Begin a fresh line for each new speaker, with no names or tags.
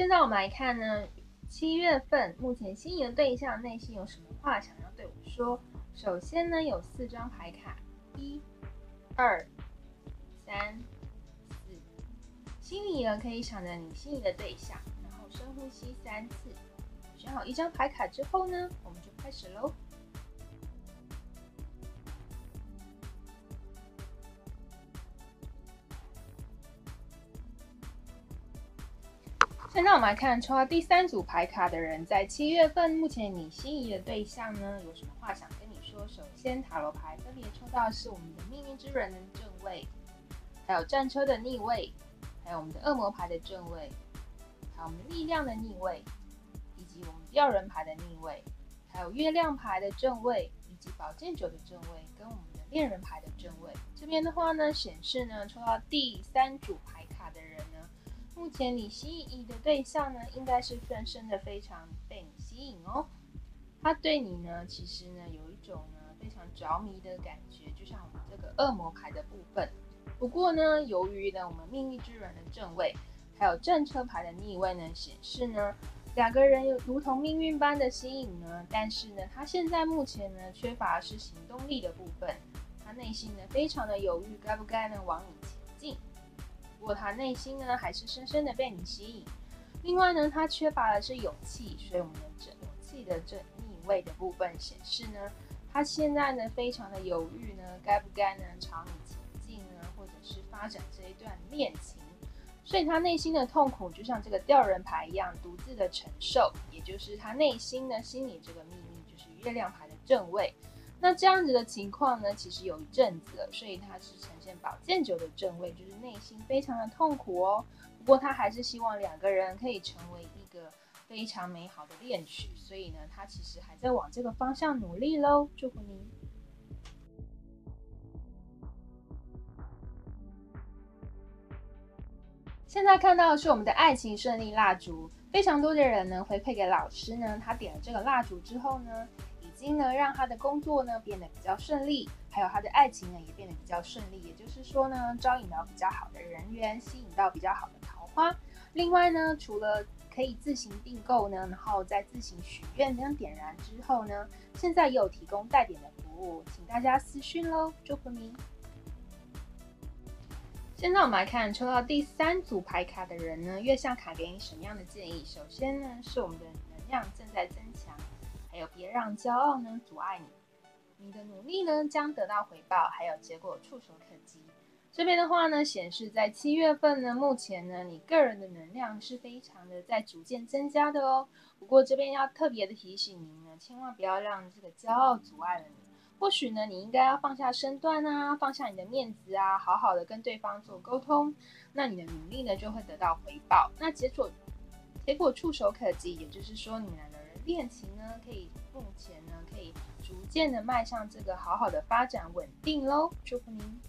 现在我们来看呢，七月份目前心仪的对象内心有什么话想要对我说？首先呢，有四张牌卡，一、二、三、四，心里呢可以想着你心仪的对象，然后深呼吸三次。选好一张牌卡之后呢，我们就开始喽。现在我们来看抽到第三组牌卡的人，在七月份，目前你心仪的对象呢，有什么话想跟你说？首先，塔罗牌分别抽到是我们的命运之人的正位，还有战车的逆位，还有我们的恶魔牌的正位，还有我们力量的逆位，以及我们吊人牌的逆位，还有月亮牌的正位，以及宝剑九的正位，跟我们的恋人牌的正位。这边的话呢，显示呢，抽到第三组牌卡的人呢。目前你吸引的对象呢，应该是深深的非常被你吸引哦。他对你呢，其实呢有一种呢非常着迷的感觉，就像我们这个恶魔牌的部分。不过呢，由于呢我们命运之轮的正位，还有正车牌的逆位呢，显示呢两个人有如同命运般的吸引呢。但是呢，他现在目前呢缺乏是行动力的部分，他内心呢非常的犹豫，该不该呢往你前进。不过他内心呢，还是深深的被你吸引。另外呢，他缺乏的是勇气，所以我们的这勇气的这逆位的部分显示呢，他现在呢非常的犹豫呢，该不该呢朝你前进呢，或者是发展这一段恋情。所以他内心的痛苦就像这个吊人牌一样，独自的承受，也就是他内心呢心里这个秘密，就是月亮牌的正位。那这样子的情况呢，其实有一阵子了，所以他是呈现宝剑九的正位，就是内心非常的痛苦哦。不过他还是希望两个人可以成为一个非常美好的恋曲，所以呢，他其实还在往这个方向努力喽。祝福您！现在看到的是我们的爱情顺利蜡烛，非常多的人呢回馈给老师呢，他点了这个蜡烛之后呢。已经呢，让他的工作呢变得比较顺利，还有他的爱情呢也变得比较顺利。也就是说呢，招引到比较好的人缘，吸引到比较好的桃花。另外呢，除了可以自行订购呢，然后再自行许愿这样点燃之后呢，现在也有提供带点的服务，请大家私讯喽，祝福你。现在我们来看抽到第三组牌卡的人呢，月相卡给你什么样的建议？首先呢，是我们的能量正在增。还有，别让骄傲呢阻碍你，你的努力呢将得到回报，还有结果触手可及。这边的话呢，显示在七月份呢，目前呢，你个人的能量是非常的在逐渐增加的哦。不过这边要特别的提醒您呢，千万不要让这个骄傲阻碍了你。或许呢，你应该要放下身段啊，放下你的面子啊，好好的跟对方做沟通，那你的努力呢就会得到回报。那结果结果触手可及，也就是说你们两个人。恋情呢，可以目前呢，可以逐渐的迈向这个好好的发展稳定喽，祝福您。